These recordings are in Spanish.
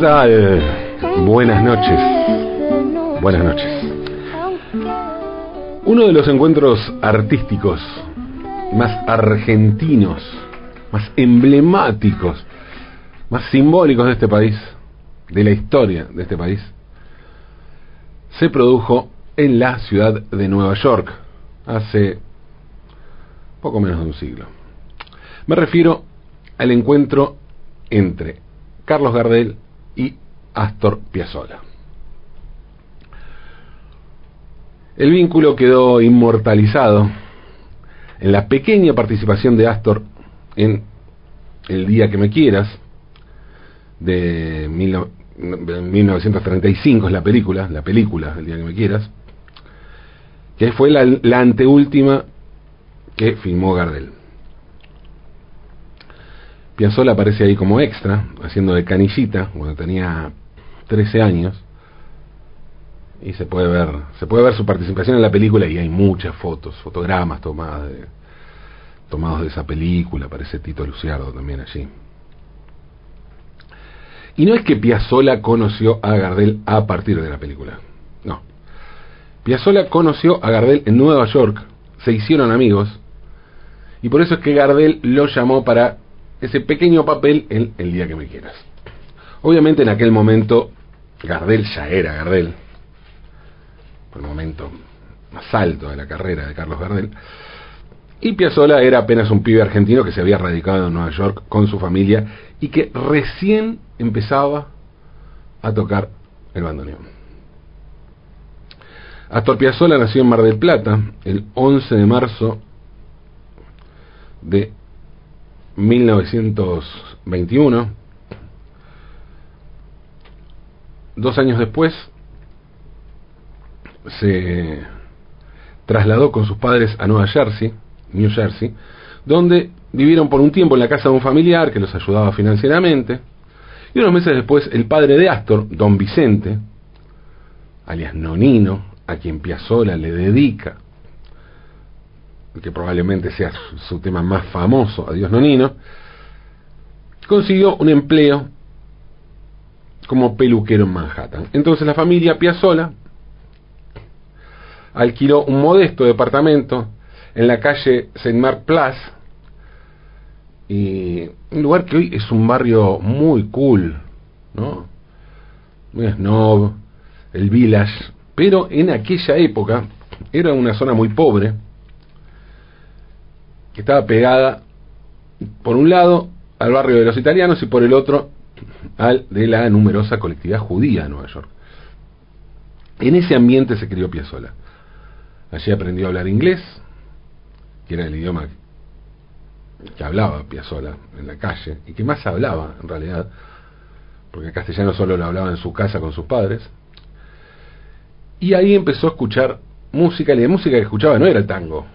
tal? Buenas noches. Buenas noches. Uno de los encuentros artísticos más argentinos, más emblemáticos, más simbólicos de este país, de la historia de este país, se produjo en la ciudad de Nueva York hace poco menos de un siglo. Me refiero al encuentro entre Carlos Gardel y Astor Piazzolla. El vínculo quedó inmortalizado en la pequeña participación de Astor en El día que me quieras, de 1935 es la película, la película El día que me quieras, que fue la, la anteúltima que filmó Gardel. Piazzolla aparece ahí como extra, haciendo de canillita, cuando tenía 13 años, y se puede ver, se puede ver su participación en la película y hay muchas fotos, fotogramas tomadas de, tomados de esa película, aparece Tito Luciardo también allí. Y no es que Piazzolla conoció a Gardel a partir de la película, no. Piazzolla conoció a Gardel en Nueva York, se hicieron amigos, y por eso es que Gardel lo llamó para ese pequeño papel en El día que me quieras. Obviamente en aquel momento Gardel ya era Gardel, por el momento más alto de la carrera de Carlos Gardel, y Piazzolla era apenas un pibe argentino que se había radicado en Nueva York con su familia y que recién empezaba a tocar el bandoneón. Astor Piazzolla nació en Mar del Plata el 11 de marzo de 1921. Dos años después se trasladó con sus padres a Nueva Jersey, New Jersey, donde vivieron por un tiempo en la casa de un familiar que los ayudaba financieramente. Y unos meses después, el padre de Astor, don Vicente, alias Nonino, a quien Piazzolla le dedica que probablemente sea su, tema más famoso, Adiós Nonino, consiguió un empleo como peluquero en Manhattan. Entonces la familia Piazzola alquiló un modesto departamento en la calle Saint Mark Place, un lugar que hoy es un barrio muy cool, ¿no? Muy snob, el village, pero en aquella época era una zona muy pobre, estaba pegada, por un lado, al barrio de los italianos y por el otro, al de la numerosa colectividad judía de Nueva York. En ese ambiente se crió Piazzolla. Allí aprendió a hablar inglés, que era el idioma que hablaba Piazzolla en la calle, y que más hablaba en realidad, porque el castellano solo lo hablaba en su casa con sus padres. Y ahí empezó a escuchar música, y la música que escuchaba no era el tango,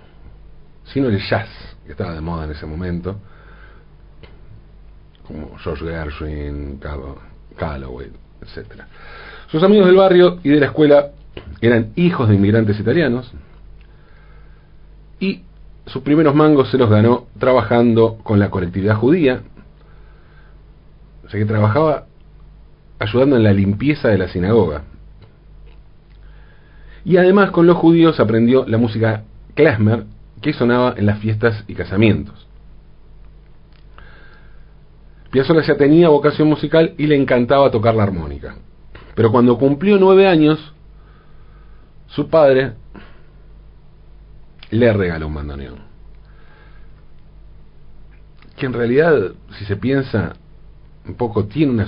sino el jazz, que estaba de moda en ese momento, como George Gershwin, Calloway, etc. Sus amigos del barrio y de la escuela eran hijos de inmigrantes italianos y sus primeros mangos se los ganó trabajando con la colectividad judía, o sea que trabajaba ayudando en la limpieza de la sinagoga. Y además con los judíos aprendió la música klezmer que sonaba en las fiestas y casamientos. Piazzolla ya tenía vocación musical y le encantaba tocar la armónica. Pero cuando cumplió nueve años, su padre le regaló un bandoneón. Que en realidad, si se piensa un poco, tiene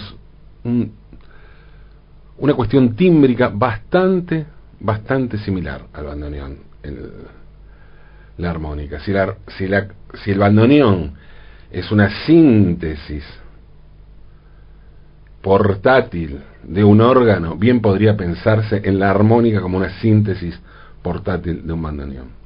una, una cuestión tímbrica bastante, bastante similar al bandoneón. La armónica. Si, el bandoneón es una síntesis portátil de un órgano, bien podría pensarse en la armónica como una síntesis portátil de un bandoneón.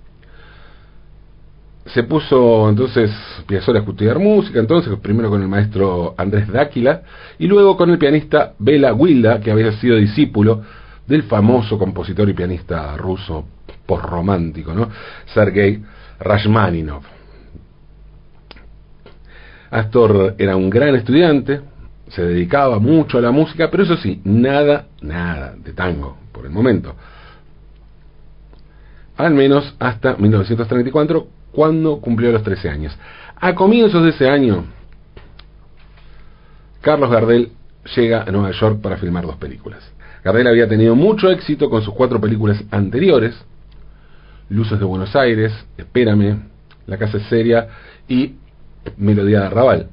Se puso entonces Piazzolla a estudiar música, entonces primero con el maestro Andrés Dáquila y luego con el pianista Bela Wilda, que había sido discípulo del famoso compositor y pianista ruso romántico ¿no? Sergei Rashmaninov. Astor era un gran estudiante, se dedicaba mucho a la música, pero eso sí, nada, nada de tango por el momento. Al menos hasta 1934, cuando cumplió los 13 años. A comienzos de ese año, Carlos Gardel llega a Nueva York para filmar dos películas. Gardel había tenido mucho éxito con sus cuatro películas anteriores, Luces de Buenos Aires, Espérame, La Casa es Seria y Melodía de Arrabal.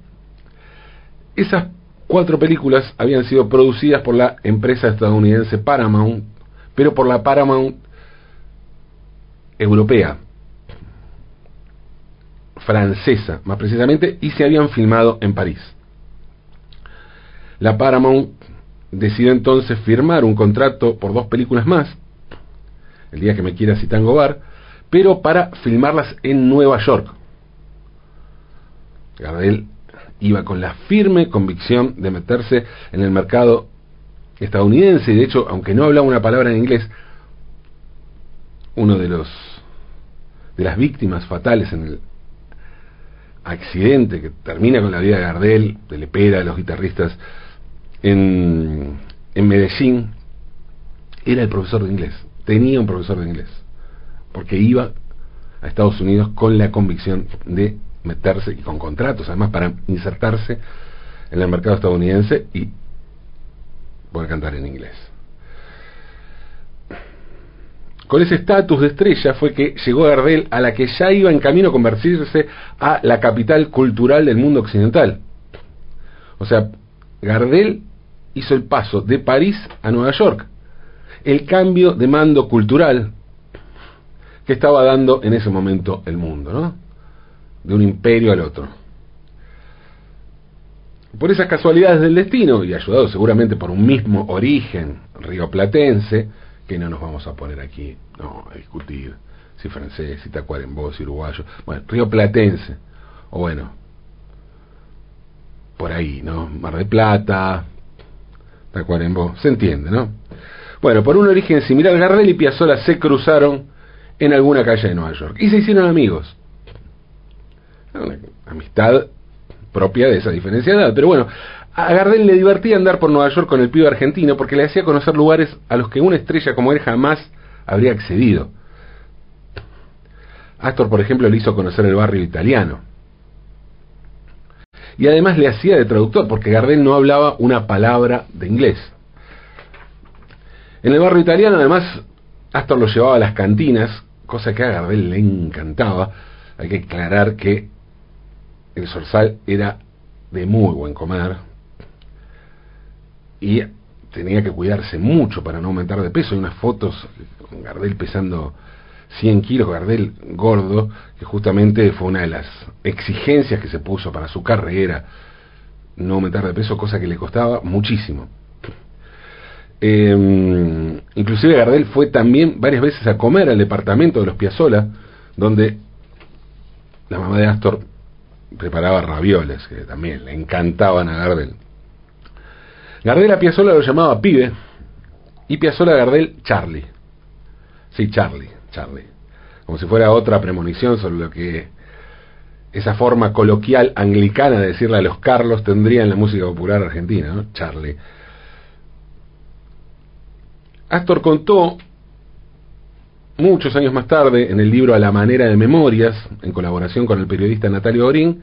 Esas cuatro películas habían sido producidas por la empresa estadounidense Paramount, pero por la Paramount europea, francesa más precisamente, y se habían filmado en París. La Paramount decidió entonces firmar un contrato por dos películas más, El día que me quiera Tango Bar, pero para filmarlas en Nueva York. Gardel iba con la firme convicción de meterse en el mercado estadounidense y de hecho, aunque no hablaba una palabra en inglés, uno de los de las víctimas fatales en el accidente que termina con la vida de Gardel, de Lepera, de los guitarristas en, en Medellín, era el profesor de inglés, tenía un profesor de inglés, porque iba a Estados Unidos con la convicción de meterse y con contratos, además para insertarse en el mercado estadounidense y poder cantar en inglés. Con ese estatus de estrella fue que llegó Gardel a la que ya iba en camino a convertirse a la capital cultural del mundo occidental. O sea, Gardel hizo el paso de París a Nueva York. El cambio de mando cultural que estaba dando en ese momento el mundo, ¿no? De un imperio al otro. Por esas casualidades del destino, y ayudado seguramente por un mismo origen rioplatense, que no nos vamos a poner aquí no, a discutir si francés, si tacuarembó, si uruguayo, bueno, rioplatense, o bueno, por ahí, ¿no? Mar de Plata, Tacuarembó, se entiende, ¿no? Bueno, por un origen similar, Gardel y Piazzolla se cruzaron en alguna calle de Nueva York y se hicieron amigos. Amistad propia de esa diferencia de edad, pero bueno, a Gardel le divertía andar por Nueva York con el pibe argentino porque le hacía conocer lugares a los que una estrella como él jamás habría accedido. Astor, por ejemplo, le hizo conocer el barrio italiano y además le hacía de traductor, porque Gardel no hablaba una palabra de inglés. En el barrio italiano, además, Astor lo llevaba a las cantinas, cosa que a Gardel le encantaba. Hay que aclarar que el Sorsal era de muy buen comer y tenía que cuidarse mucho para no aumentar de peso. Hay unas fotos con Gardel pesando 100 kilos, Gardel gordo, que justamente fue una de las exigencias que se puso para su carrera, no aumentar de peso, cosa que le costaba muchísimo. Eh, inclusive Gardel fue también varias veces a comer al departamento de los Piazzola, donde la mamá de Astor preparaba ravioles, que también le encantaban a Gardel. Gardel a Piazzola lo llamaba pibe, y Piazzola a Gardel Charlie. Sí, Charlie. Charlie. Como si fuera otra premonición sobre lo que esa forma coloquial anglicana de decirle a los Carlos tendría en la música popular argentina, ¿no? Charlie. Astor contó muchos años más tarde en el libro A la manera de memorias, en colaboración con el periodista Natalio Orín,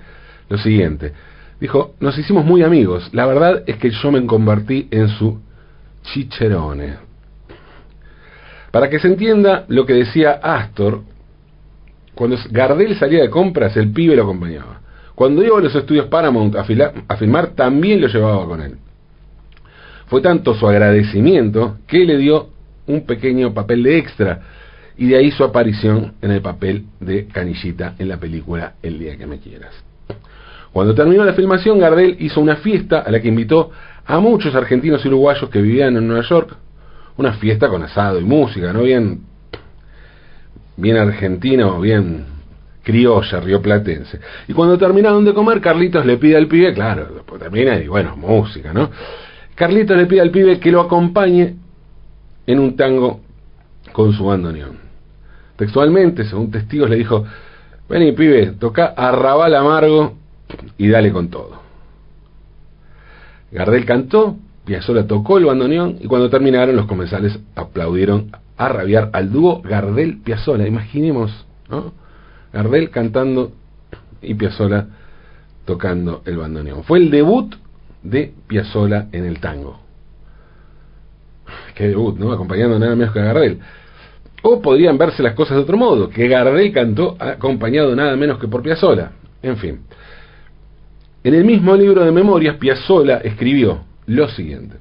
lo siguiente. Dijo, nos hicimos muy amigos. La verdad es que yo me convertí en su chicherone. Para que se entienda lo que decía Astor, cuando Gardel salía de compras, el pibe lo acompañaba. Cuando iba a los estudios Paramount a, a filmar, también lo llevaba con él. Fue tanto su agradecimiento que le dio un pequeño papel de extra y de ahí su aparición en el papel de Canillita en la película El día que me quieras. Cuando terminó la filmación, Gardel hizo una fiesta a la que invitó a muchos argentinos y uruguayos que vivían en Nueva York una fiesta con asado y música, ¿no? Bien, bien argentino, bien criolla, rioplatense. Y cuando terminaron de comer, Carlitos le pide al pibe, claro, después termina y bueno, música, ¿no? Carlitos le pide al pibe que lo acompañe en un tango con su bandoneón. Textualmente, según testigos, le dijo, vení pibe, toca Arrabal Amargo y dale con todo. Gardel cantó, Piazzolla tocó el bandoneón y cuando terminaron los comensales aplaudieron a rabiar al dúo Gardel-Piazzolla. Imaginemos, ¿no? Gardel cantando y Piazzolla tocando el bandoneón. Fue el debut de Piazzolla en el tango. Qué debut, ¿no? Acompañando nada menos que a Gardel. O podrían verse las cosas de otro modo, que Gardel cantó acompañado nada menos que por Piazzolla. En fin. En el mismo libro de memorias, Piazzolla escribió lo siguiente.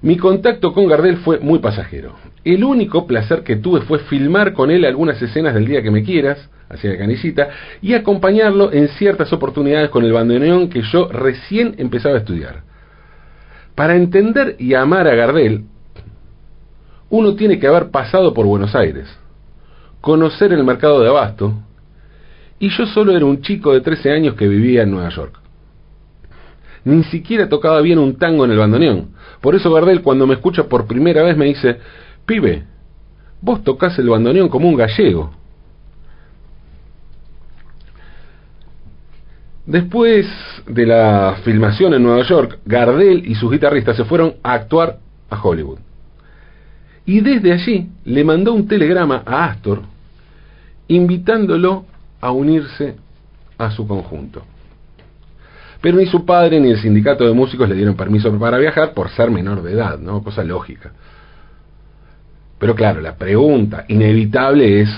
Mi contacto con Gardel fue muy pasajero. El único placer que tuve fue filmar con él algunas escenas del día que me quieras, hacia la y acompañarlo en ciertas oportunidades con el bandoneón que yo recién empezaba a estudiar. Para entender y amar a Gardel, uno tiene que haber pasado por Buenos Aires, conocer el mercado de abasto, y yo solo era un chico de 13 años que vivía en Nueva York. Ni siquiera tocaba bien un tango en el bandoneón. Por eso Gardel cuando me escucha por primera vez me dice, pibe, vos tocas el bandoneón como un gallego. Después de la filmación en Nueva York, Gardel y sus guitarristas se fueron a actuar a Hollywood. Y desde allí le mandó un telegrama a Astor invitándolo a unirse a su conjunto. Pero ni su padre ni el sindicato de músicos le dieron permiso para viajar por ser menor de edad, ¿no? Cosa lógica. Pero claro, la pregunta inevitable es,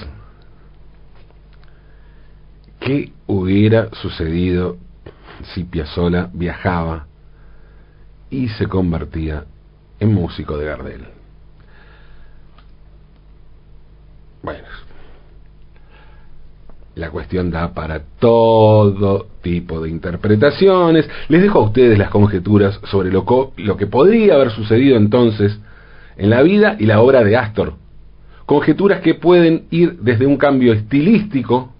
¿qué hubiera sucedido si Piazzolla viajaba y se convertía en músico de Gardel? Bueno, la cuestión da para todo tipo de interpretaciones. Les dejo a ustedes las conjeturas sobre lo, lo, que podría haber sucedido entonces en la vida y la obra de Astor. Conjeturas que pueden ir desde un cambio estilístico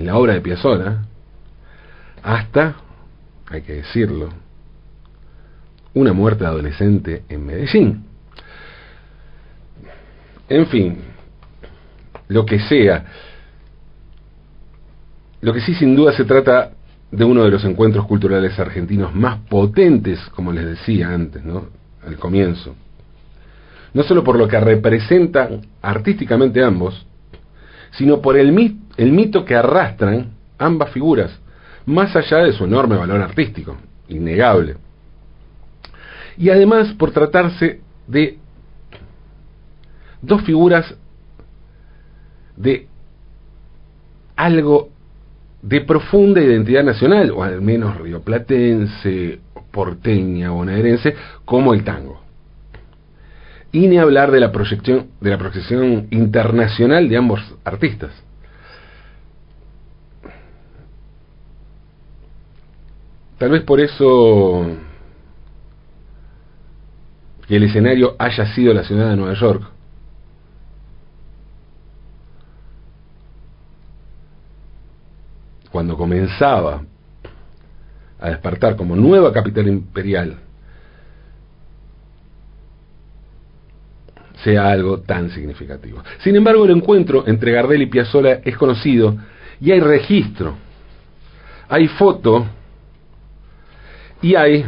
en la obra de Piazzolla hasta, hay que decirlo, una muerte adolescente en Medellín. En fin, lo que sea. Lo que sí sin duda se trata de uno de los encuentros culturales argentinos más potentes, como les decía antes, ¿no? Al comienzo. No solo por lo que representan artísticamente ambos, sino por el, el mito que arrastran ambas figuras, más allá de su enorme valor artístico, innegable. Y además por tratarse de dos figuras de algo de profunda identidad nacional, o al menos rioplatense, porteña, bonaerense, como el tango. Y ni hablar de la proyección, de la proyección internacional de ambos artistas. Tal vez por eso que el escenario haya sido la ciudad de Nueva York, cuando comenzaba a despertar como nueva capital imperial, sea algo tan significativo. Sin embargo, el encuentro entre Gardel y Piazzolla es conocido y hay registro, hay foto y hay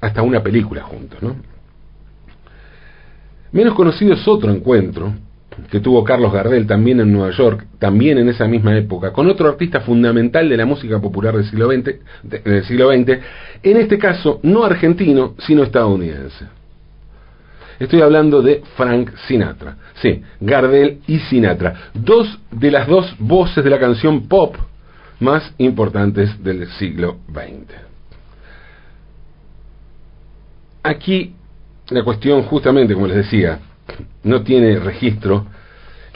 hasta una película juntos, ¿no? Menos conocido es otro encuentro que tuvo Carlos Gardel también en Nueva York, también en esa misma época, con otro artista fundamental de la música popular del siglo XX, del siglo XX en este caso no argentino, sino estadounidense. Estoy hablando de Frank Sinatra. Sí, Gardel y Sinatra, dos de las dos voces de la canción pop más importantes del siglo XX. Aquí la cuestión justamente, como les decía, no tiene registro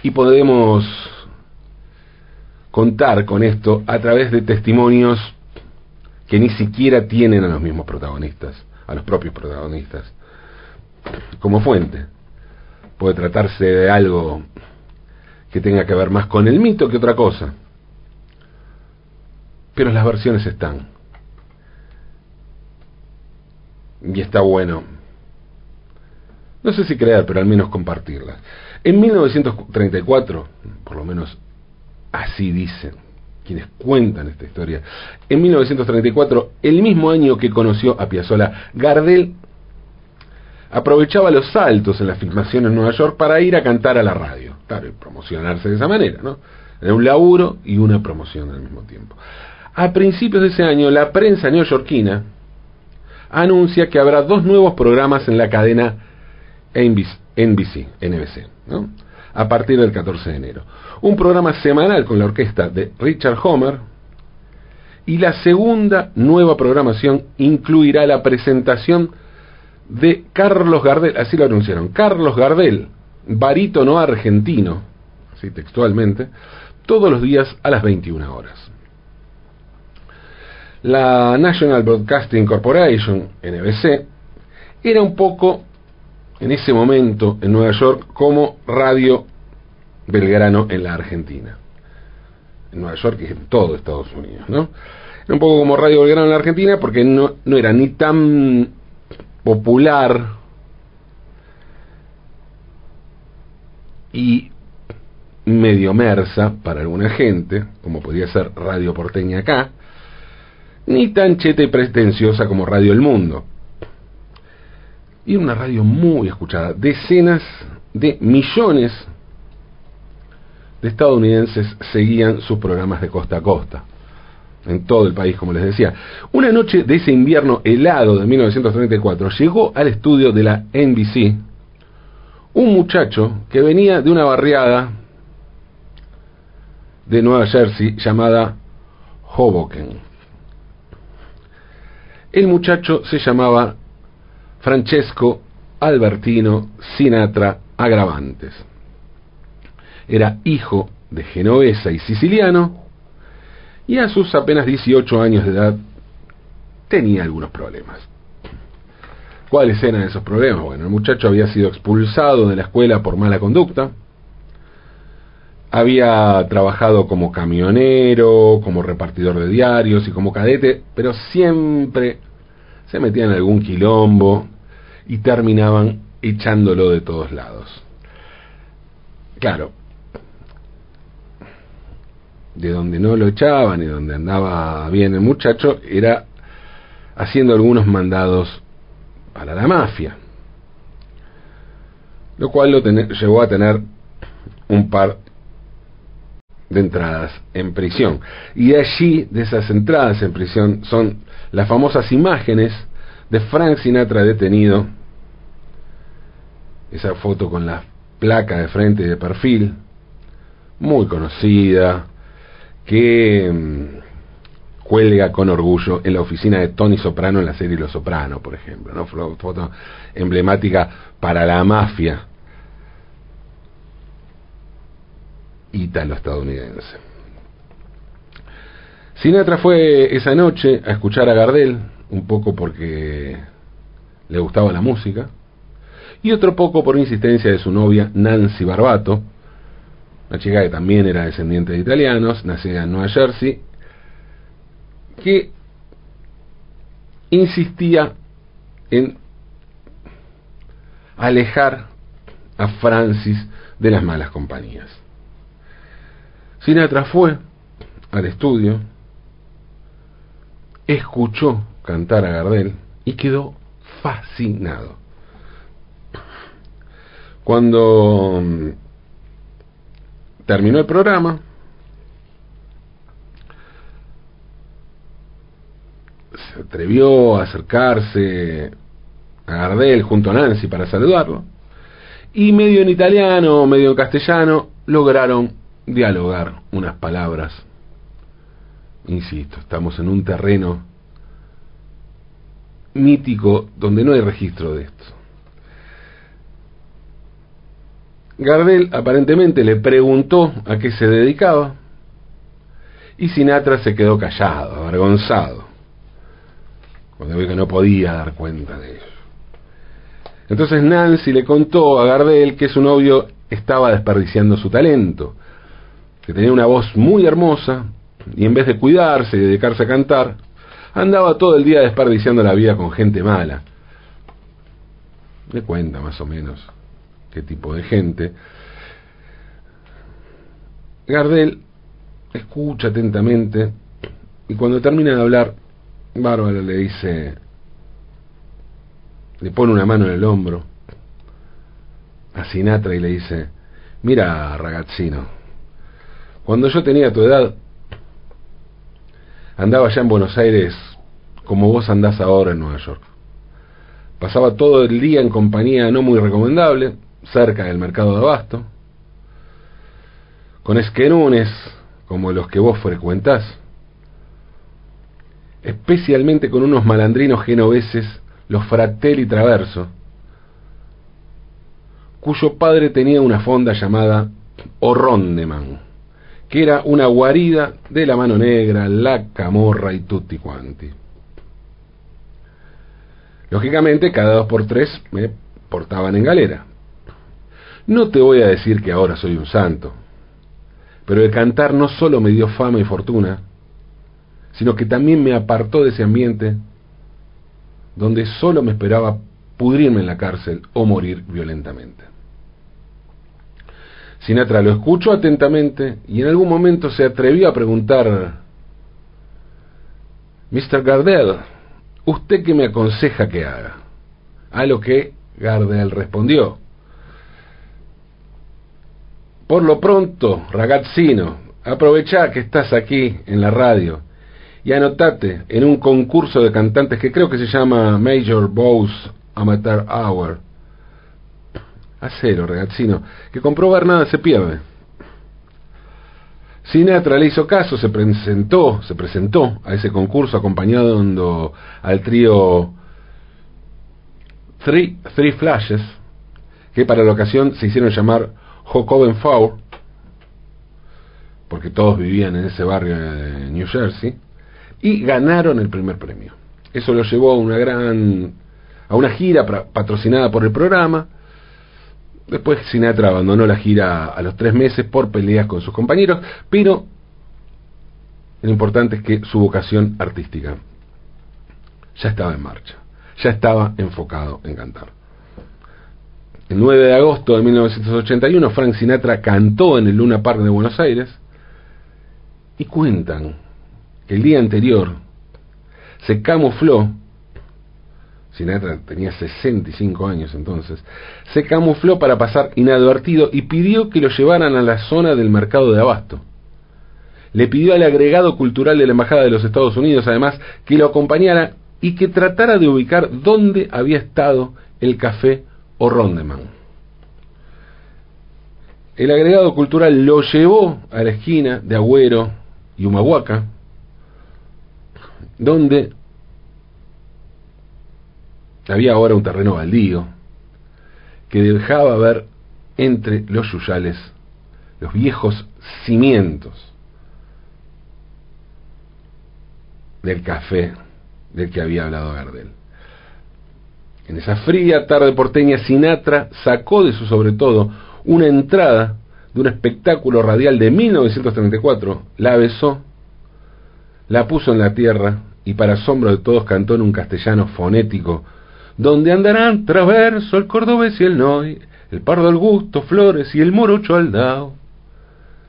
y podemos contar con esto a través de testimonios que ni siquiera tienen a los mismos protagonistas, a los propios protagonistas, como fuente. Puede tratarse de algo que tenga que ver más con el mito que otra cosa. Pero las versiones están. Y está bueno no sé si creer, pero al menos compartirlas. En 1934, por lo menos así dicen quienes cuentan esta historia, en 1934, el mismo año que conoció a Piazzolla, Gardel aprovechaba los saltos en las filmaciones en Nueva York para ir a cantar a la radio, claro, y promocionarse de esa manera, ¿no? Era un laburo y una promoción al mismo tiempo. A principios de ese año, la prensa neoyorquina anuncia que habrá dos nuevos programas en la cadena NBC, NBC a partir del 14 de enero. Un programa semanal con la orquesta de Richard Homer y la segunda nueva programación incluirá la presentación de Carlos Gardel, así lo anunciaron, Carlos Gardel, barítono argentino, así textualmente, todos los días a las 21 horas. La National Broadcasting Corporation, NBC, era un poco en ese momento en Nueva York como Radio Belgrano en la Argentina. En Nueva York y en todo Estados Unidos, ¿no? Era un poco como Radio Belgrano en la Argentina porque no, no era ni tan popular y medio mersa para alguna gente, como podía ser Radio Porteña acá, ni tan cheta y pretenciosa como Radio El Mundo. Y una radio muy escuchada. Decenas de millones de estadounidenses seguían sus programas de costa a costa. En todo el país, como les decía. Una noche de ese invierno helado de 1934 llegó al estudio de la NBC un muchacho que venía de una barriada de Nueva Jersey llamada Hoboken. El muchacho se llamaba Francesco Albertino Sinatra Agravantes. Era hijo de genovesa y siciliano y a sus apenas 18 años de edad tenía algunos problemas. ¿Cuáles eran esos problemas? Bueno, el muchacho había sido expulsado de la escuela por mala conducta, había trabajado como camionero, como repartidor de diarios y como cadete, pero siempre se metía en algún quilombo y terminaban echándolo de todos lados. Claro, de donde no lo echaban y donde andaba bien el muchacho era haciendo algunos mandados para la mafia, lo cual lo llevó a tener un par de entradas en prisión. Y allí, de esas entradas en prisión, son las famosas imágenes de Frank Sinatra detenido, esa foto con la placa de frente y de perfil, muy conocida, que mm, cuelga con orgullo en la oficina de Tony Soprano en la serie Los Soprano, por ejemplo, ¿no? foto emblemática para la mafia ítalo-estadounidense. Sinatra fue esa noche a escuchar a Gardel, un poco porque le gustaba la música, y otro poco por insistencia de su novia Nancy Barbato, una chica que también era descendiente de italianos, nacida en Nueva Jersey, que insistía en alejar a Francis de las malas compañías. Sinatra fue al estudio, escuchó cantar a Gardel y quedó fascinado. Cuando mm, terminó el programa, se atrevió a acercarse a Gardel junto a Nancy para saludarlo, y medio en italiano, medio en castellano, lograron dialogar unas palabras. Insisto, estamos en un terreno mítico donde no hay registro de esto. Gardel aparentemente le preguntó a qué se dedicaba y Sinatra se quedó callado, avergonzado, cuando vio que no podía dar cuenta de ello. Entonces Nancy le contó a Gardel que su novio estaba desperdiciando su talento, que tenía una voz muy hermosa y en vez de cuidarse y dedicarse a cantar, andaba todo el día desperdiciando la vida con gente mala. le cuenta más o menos qué tipo de gente. Gardel escucha atentamente y cuando termina de hablar, Bárbara le dice, le pone una mano en el hombro a Sinatra y le dice, mira ragazzino, cuando yo tenía tu edad, andaba ya en Buenos Aires como vos andás ahora en Nueva York. Pasaba todo el día en compañía no muy recomendable, cerca del mercado de abasto, con esquenunes como los que vos frecuentás, especialmente con unos malandrinos genoveses, los Fratelli Traverso, cuyo padre tenía una fonda llamada Orrondeman, que era una guarida de la mano negra, la camorra y tutti quanti. Lógicamente, cada dos por tres me portaban en galera. No te voy a decir que ahora soy un santo, pero el cantar no solo me dio fama y fortuna, sino que también me apartó de ese ambiente donde solo me esperaba pudrirme en la cárcel o morir violentamente. Sinatra lo escuchó atentamente y en algún momento se atrevió a preguntar, Mr. Gardel, ¿usted qué me aconseja que haga? A lo que Gardel respondió, por lo pronto, ragazzino, aprovecha que estás aquí en la radio y anotate en un concurso de cantantes que creo que se llama Major Bows Amateur Hour. A cero, ragazzino, que comprobar nada se pierde. Sinatra le hizo caso, se presentó, se presentó a ese concurso acompañando al trío Three, Three Flashes, que para la ocasión se hicieron llamar Jocoben Four, porque todos vivían en ese barrio de New Jersey, y ganaron el primer premio. Eso lo llevó a una gran a una gira patrocinada por el programa. Después Sinatra abandonó la gira a los tres meses por peleas con sus compañeros, pero lo importante es que su vocación artística ya estaba en marcha, ya estaba enfocado en cantar. El 9 de agosto de 1981, Frank Sinatra cantó en el Luna Park de Buenos Aires y cuentan que el día anterior se camufló, Sinatra tenía 65 años entonces, se camufló para pasar inadvertido y pidió que lo llevaran a la zona del mercado de abasto. Le pidió al agregado cultural de la Embajada de los Estados Unidos, además, que lo acompañara y que tratara de ubicar dónde había estado el café o Rondeman. El agregado cultural lo llevó a la esquina de Agüero y Humahuaca, donde había ahora un terreno baldío que dejaba ver entre los yuyales los viejos cimientos del café del que había hablado Gardel. En esa fría tarde porteña, Sinatra sacó de su sobre todo una entrada de un espectáculo radial de 1934, la besó, la puso en la tierra y para asombro de todos cantó en un castellano fonético, donde andarán traverso el cordobés y el noy, el pardo al gusto, flores y el morocho al dao.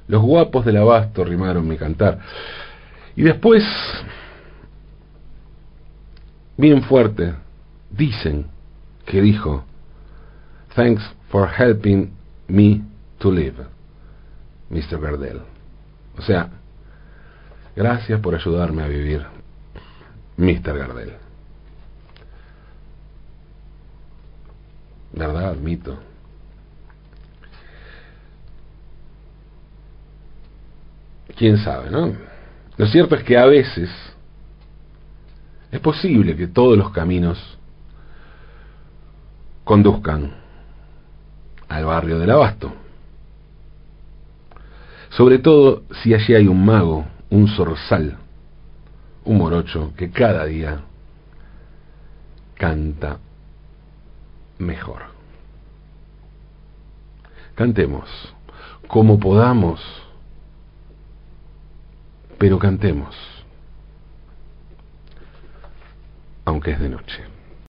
Los guapos del abasto rimaron mi cantar. Y después, bien fuerte, dicen que dijo, Thanks for helping me to live, Mr. Gardel. O sea, gracias por ayudarme a vivir, Mr. Gardel. ¿Verdad? Admito. Quién sabe, ¿no? Lo cierto es que a veces es posible que todos los caminos conduzcan al barrio del Abasto. Sobre todo si allí hay un mago, un zorzal, un morocho que cada día canta mejor. Cantemos como podamos, pero cantemos, aunque es de noche.